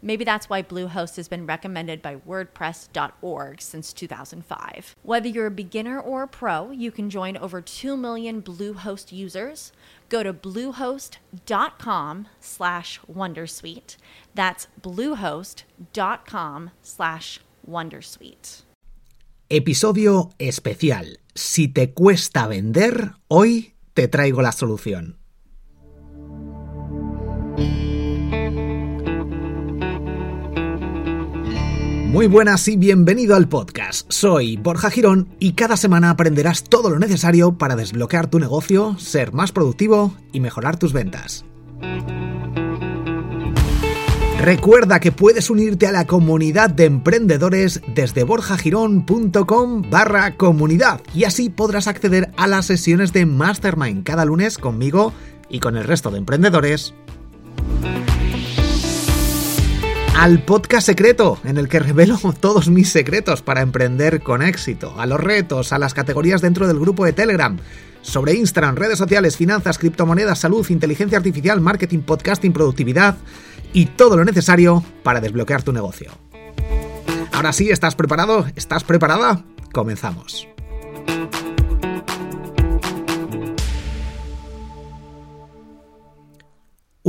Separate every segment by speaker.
Speaker 1: Maybe that's why Bluehost has been recommended by WordPress.org since 2005. Whether you're a beginner or a pro, you can join over 2 million Bluehost users. Go to bluehost.com slash Wondersuite. That's bluehost.com slash Wondersuite.
Speaker 2: Episodio especial. Si te cuesta vender, hoy te traigo la solución. Muy buenas y bienvenido al podcast. Soy Borja Girón y cada semana aprenderás todo lo necesario para desbloquear tu negocio, ser más productivo y mejorar tus ventas. Recuerda que puedes unirte a la comunidad de emprendedores desde borjagirón.com barra comunidad y así podrás acceder a las sesiones de Mastermind cada lunes conmigo y con el resto de emprendedores al podcast secreto, en el que revelo todos mis secretos para emprender con éxito, a los retos, a las categorías dentro del grupo de Telegram, sobre Instagram, redes sociales, finanzas, criptomonedas, salud, inteligencia artificial, marketing, podcasting, productividad y todo lo necesario para desbloquear tu negocio. Ahora sí, ¿estás preparado? ¿Estás preparada? Comenzamos.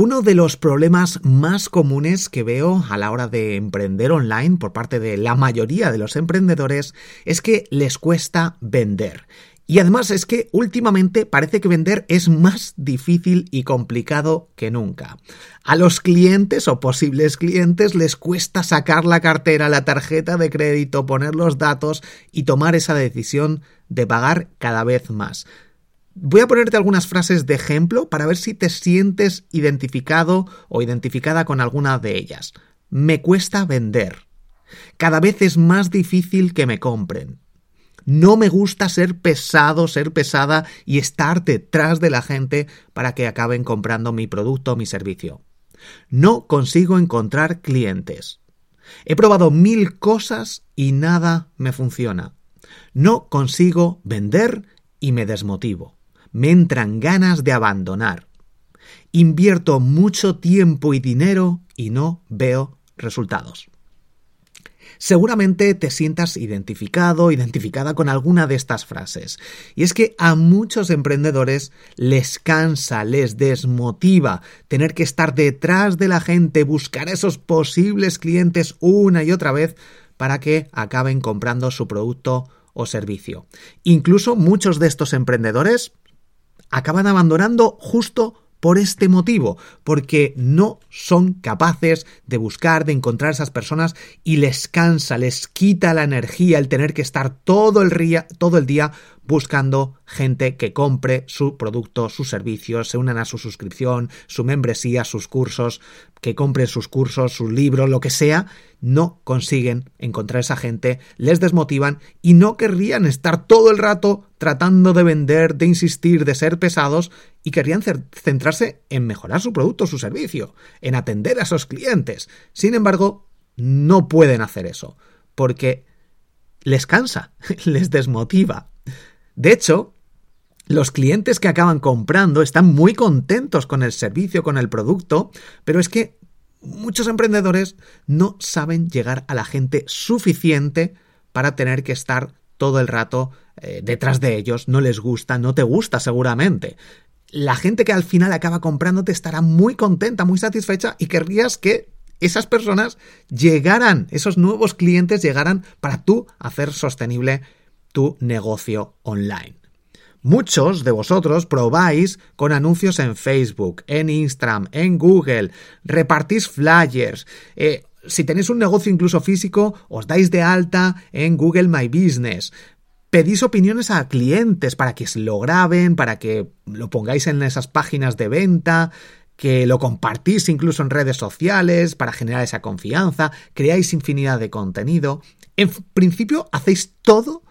Speaker 2: Uno de los problemas más comunes que veo a la hora de emprender online por parte de la mayoría de los emprendedores es que les cuesta vender. Y además es que últimamente parece que vender es más difícil y complicado que nunca. A los clientes o posibles clientes les cuesta sacar la cartera, la tarjeta de crédito, poner los datos y tomar esa decisión de pagar cada vez más. Voy a ponerte algunas frases de ejemplo para ver si te sientes identificado o identificada con alguna de ellas. Me cuesta vender. Cada vez es más difícil que me compren. No me gusta ser pesado, ser pesada y estar detrás de la gente para que acaben comprando mi producto o mi servicio. No consigo encontrar clientes. He probado mil cosas y nada me funciona. No consigo vender y me desmotivo me entran ganas de abandonar. Invierto mucho tiempo y dinero y no veo resultados. Seguramente te sientas identificado, identificada con alguna de estas frases. Y es que a muchos emprendedores les cansa, les desmotiva tener que estar detrás de la gente, buscar esos posibles clientes una y otra vez para que acaben comprando su producto o servicio. Incluso muchos de estos emprendedores acaban abandonando justo por este motivo, porque no son capaces de buscar, de encontrar a esas personas y les cansa, les quita la energía el tener que estar todo el día, todo el día buscando gente que compre su producto, sus servicios, se unan a su suscripción, su membresía, sus cursos, que compren sus cursos, sus libros, lo que sea, no consiguen encontrar esa gente, les desmotivan y no querrían estar todo el rato tratando de vender, de insistir, de ser pesados y querrían centrarse en mejorar su producto, su servicio, en atender a esos clientes. Sin embargo, no pueden hacer eso, porque les cansa, les desmotiva. De hecho, los clientes que acaban comprando están muy contentos con el servicio, con el producto, pero es que muchos emprendedores no saben llegar a la gente suficiente para tener que estar todo el rato eh, detrás de ellos, no les gusta, no te gusta seguramente. La gente que al final acaba comprándote estará muy contenta, muy satisfecha y querrías que esas personas llegaran, esos nuevos clientes llegaran para tú hacer sostenible tu negocio online. Muchos de vosotros probáis con anuncios en Facebook, en Instagram, en Google, repartís flyers. Eh, si tenéis un negocio incluso físico, os dais de alta en Google My Business. Pedís opiniones a clientes para que lo graben, para que lo pongáis en esas páginas de venta, que lo compartís incluso en redes sociales para generar esa confianza, creáis infinidad de contenido. En principio hacéis todo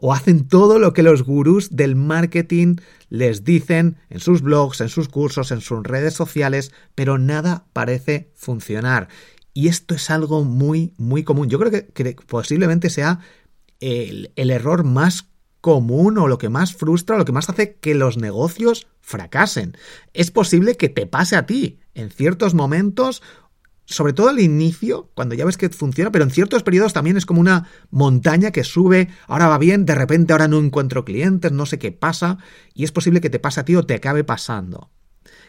Speaker 2: o hacen todo lo que los gurús del marketing les dicen en sus blogs, en sus cursos, en sus redes sociales, pero nada parece funcionar. Y esto es algo muy, muy común. Yo creo que, posiblemente sea el, el error más común o lo que más frustra o lo que más hace que los negocios fracasen. Es posible que te pase a ti en ciertos momentos sobre todo al inicio, cuando ya ves que funciona, pero en ciertos periodos también es como una montaña que sube, ahora va bien, de repente ahora no encuentro clientes, no sé qué pasa, y es posible que te pase a ti o te acabe pasando.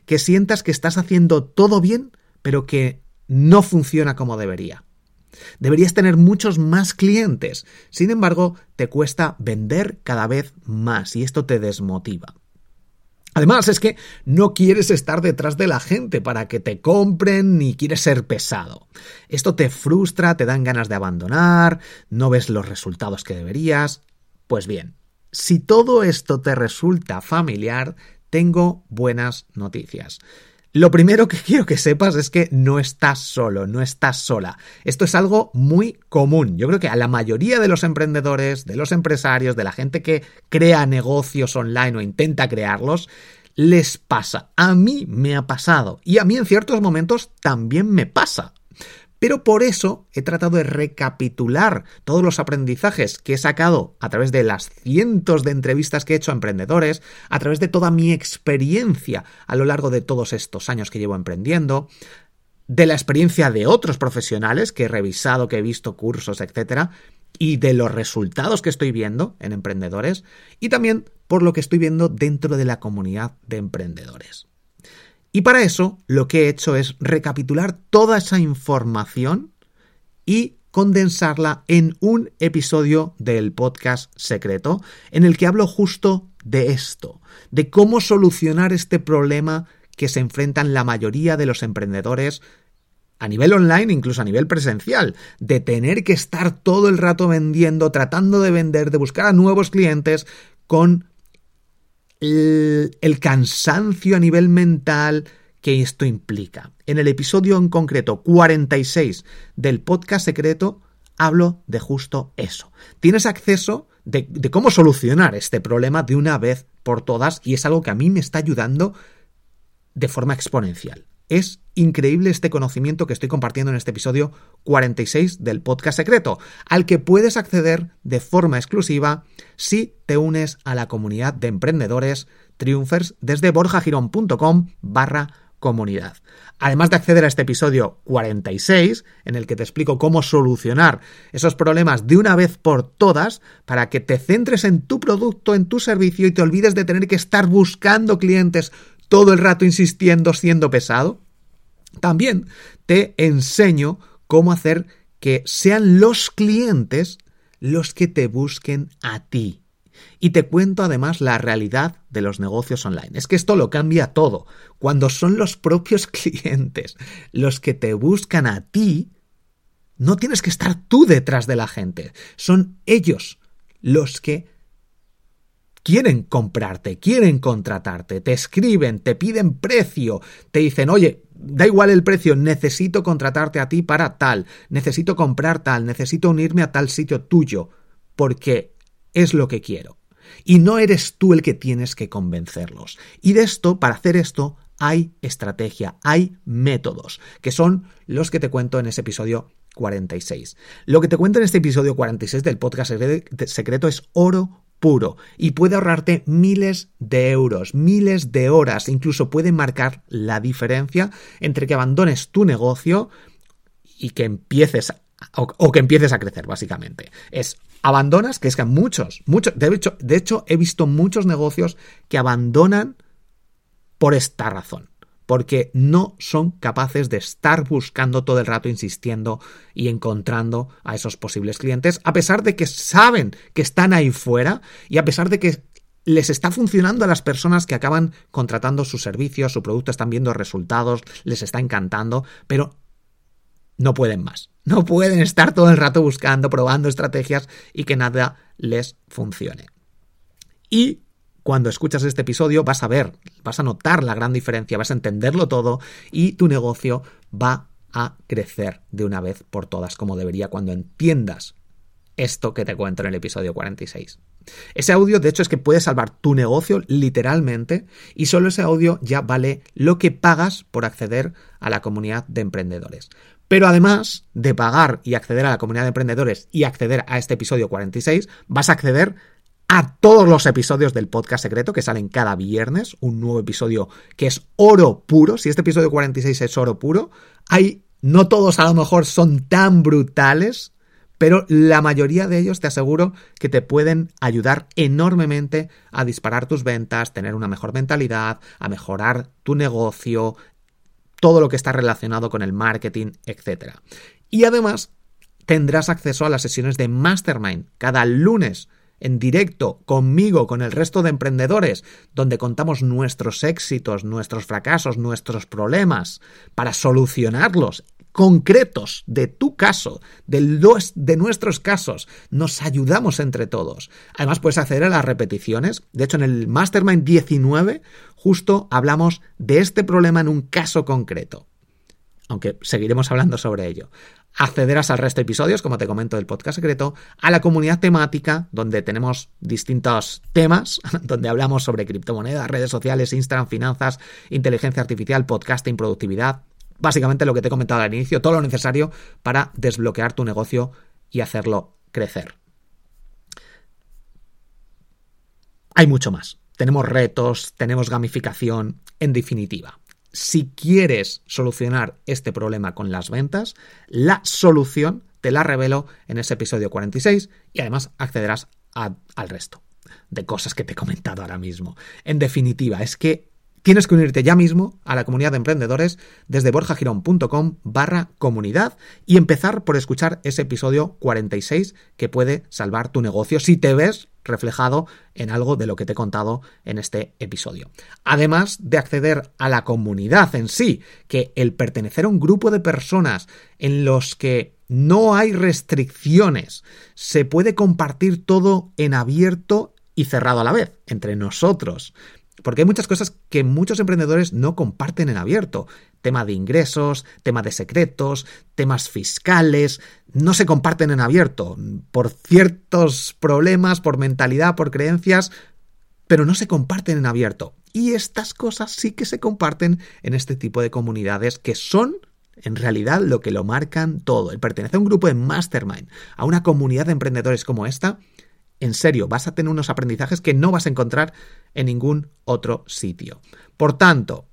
Speaker 2: Que sientas que estás haciendo todo bien, pero que no funciona como debería. Deberías tener muchos más clientes, sin embargo, te cuesta vender cada vez más y esto te desmotiva. Además, es que no quieres estar detrás de la gente para que te compren ni quieres ser pesado. Esto te frustra, te dan ganas de abandonar, no ves los resultados que deberías. Pues bien, si todo esto te resulta familiar, tengo buenas noticias. Lo primero que quiero que sepas es que no estás solo, no estás sola. Esto es algo muy común. Yo creo que a la mayoría de los emprendedores, de los empresarios, de la gente que crea negocios online o intenta crearlos, les pasa. A mí me ha pasado. Y a mí en ciertos momentos también me pasa. Pero por eso he tratado de recapitular todos los aprendizajes que he sacado a través de las cientos de entrevistas que he hecho a emprendedores, a través de toda mi experiencia a lo largo de todos estos años que llevo emprendiendo, de la experiencia de otros profesionales que he revisado, que he visto cursos, etcétera, y de los resultados que estoy viendo en emprendedores, y también por lo que estoy viendo dentro de la comunidad de emprendedores. Y para eso lo que he hecho es recapitular toda esa información y condensarla en un episodio del podcast secreto en el que hablo justo de esto, de cómo solucionar este problema que se enfrentan la mayoría de los emprendedores a nivel online, incluso a nivel presencial, de tener que estar todo el rato vendiendo, tratando de vender, de buscar a nuevos clientes con el, cansancio a nivel mental que esto implica. En el episodio en concreto 46 del podcast secreto hablo de justo eso. Tienes acceso de, cómo solucionar este problema de una vez por todas y es algo que a mí me está ayudando de forma exponencial. Es increíble este conocimiento que estoy compartiendo en este episodio 46 del podcast secreto, al que puedes acceder de forma exclusiva si te unes a la comunidad de emprendedores triunfers desde borjagirón.com barra comunidad. Además de acceder a este episodio 46, en el que te explico cómo solucionar esos problemas de una vez por todas, para que te centres en tu producto, en tu servicio y te olvides de tener que estar buscando clientes todo el rato insistiendo siendo pesado. También te enseño cómo hacer que sean los clientes los que te busquen a ti. Y te cuento además la realidad de los negocios online. Es que esto lo cambia todo. Cuando son los propios clientes los que te buscan a ti, no tienes que estar tú detrás de la gente. Son ellos los que quieren comprarte, quieren contratarte, te escriben, te piden precio, te dicen, oye, da igual el precio, necesito contratarte a ti para tal, necesito comprar tal, necesito unirme a tal sitio tuyo, porque es lo que quiero. Y no eres tú el que tienes que convencerlos. Y de esto, para hacer esto, hay estrategia, hay métodos, que son los que te cuento en ese episodio 46. Lo que te cuento en este episodio 46 del podcast secreto es oro puro y puede ahorrarte miles de euros, miles de horas, incluso puede marcar la diferencia entre que abandones tu negocio y que empieces o, que empieces a crecer, básicamente. Es abandonas, que es que muchos, muchos, de hecho, de hecho he visto muchos negocios que abandonan por esta razón porque no son capaces de estar buscando todo el rato, insistiendo y encontrando a esos posibles clientes, a pesar de que saben que están ahí fuera y a pesar de que les está funcionando a las personas que acaban contratando sus servicios, su producto, están viendo resultados, les está encantando, pero no pueden más. No pueden estar todo el rato buscando, probando estrategias y que nada les funcione. Y cuando escuchas este episodio vas a ver, vas a notar la gran diferencia, vas a entenderlo todo y tu negocio va a crecer de una vez por todas como debería cuando entiendas esto que te cuento en el episodio 46. Ese audio, de hecho, es que puede salvar tu negocio literalmente y solo ese audio ya vale lo que pagas por acceder a la comunidad de emprendedores. Pero además de pagar y acceder a la comunidad de emprendedores y acceder a este episodio 46, vas a acceder a todos los episodios del podcast secreto que salen cada viernes, un nuevo episodio que es oro puro. Si este episodio 46 es oro puro, hay, no todos a lo mejor son tan brutales, pero la mayoría de ellos te aseguro que te pueden ayudar enormemente a disparar tus ventas, tener una mejor mentalidad, a mejorar tu negocio, todo lo que está relacionado con el marketing, etc. Y además tendrás acceso a las sesiones de Mastermind cada lunes en directo conmigo, con el resto de emprendedores, donde contamos nuestros éxitos, nuestros fracasos, nuestros problemas, para solucionarlos concretos de tu caso, de, de nuestros casos, nos ayudamos entre todos. Además, puedes acceder a las repeticiones. De hecho, en el Mastermind 19, justo hablamos de este problema en un caso concreto. Aunque seguiremos hablando sobre ello accederás al resto de episodios, como te comento del podcast secreto, a la comunidad temática, donde tenemos distintos temas, donde hablamos sobre criptomonedas, redes sociales, Instagram, finanzas, inteligencia artificial, podcasting, productividad, básicamente lo que te he comentado al inicio, todo lo necesario para desbloquear tu negocio y hacerlo crecer. Hay mucho más. Tenemos retos, tenemos gamificación, en definitiva si quieres solucionar este problema con las ventas, la solución te la revelo en ese episodio 46 y además accederás al resto de cosas que te he comentado ahora mismo. En definitiva, es que tienes que unirte ya mismo a la comunidad de emprendedores desde borjagirón.com barra comunidad y empezar por escuchar ese episodio 46 que puede salvar tu negocio si te ves reflejado en algo de lo que te he contado en este episodio. Además de acceder a la comunidad en sí, que el pertenecer a un grupo de personas en los que no hay restricciones, se puede compartir todo en abierto y cerrado a la vez, entre nosotros. Porque hay muchas cosas que muchos emprendedores no comparten en abierto. Tema de ingresos, tema de secretos, temas fiscales, no se comparten en abierto. Por ciertos problemas, por mentalidad, por creencias, pero no se comparten en abierto. Y estas cosas sí que se comparten en este tipo de comunidades que son en realidad lo que lo marcan todo. El pertenecer a un grupo de mastermind, a una comunidad de emprendedores como esta, en serio, vas a tener unos aprendizajes que no vas a encontrar en ningún otro sitio. Por tanto,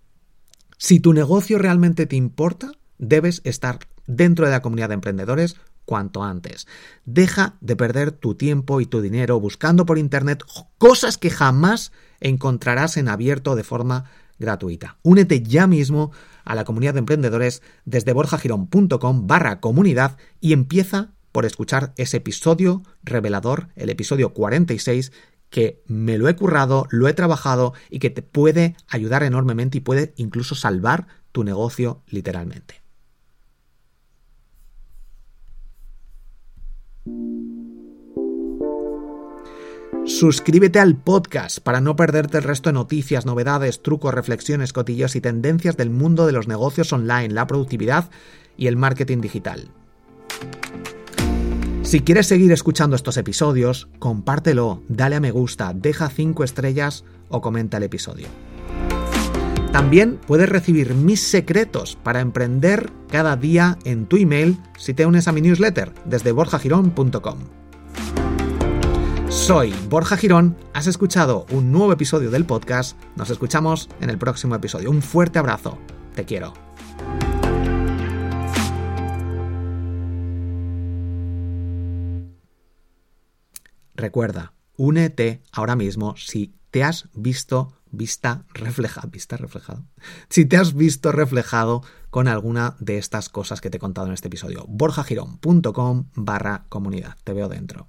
Speaker 2: si tu negocio realmente te importa, debes estar dentro de la comunidad de emprendedores cuanto antes. Deja de perder tu tiempo y tu dinero buscando por Internet cosas que jamás encontrarás en abierto de forma gratuita. Únete ya mismo a la comunidad de emprendedores desde borjagirón.com barra comunidad y empieza por escuchar ese episodio revelador, el episodio 46, que me lo he currado, lo he trabajado y que te puede ayudar enormemente y puede incluso salvar tu negocio literalmente. Suscríbete al podcast para no perderte el resto de noticias, novedades, trucos, reflexiones, cotillos y tendencias del mundo de los negocios online, la productividad y el marketing digital. Si quieres seguir escuchando estos episodios, compártelo, dale a me gusta, deja 5 estrellas o comenta el episodio. También puedes recibir mis secretos para emprender cada día en tu email si te unes a mi newsletter desde borjagirón.com. Soy Borja Girón, has escuchado un nuevo episodio del podcast, nos escuchamos en el próximo episodio. Un fuerte abrazo, te quiero. Recuerda, únete ahora mismo si te has visto vista reflejada, vista reflejado. Si te has visto reflejado con alguna de estas cosas que te he contado en este episodio. borjagirón.com barra comunidad. Te veo dentro.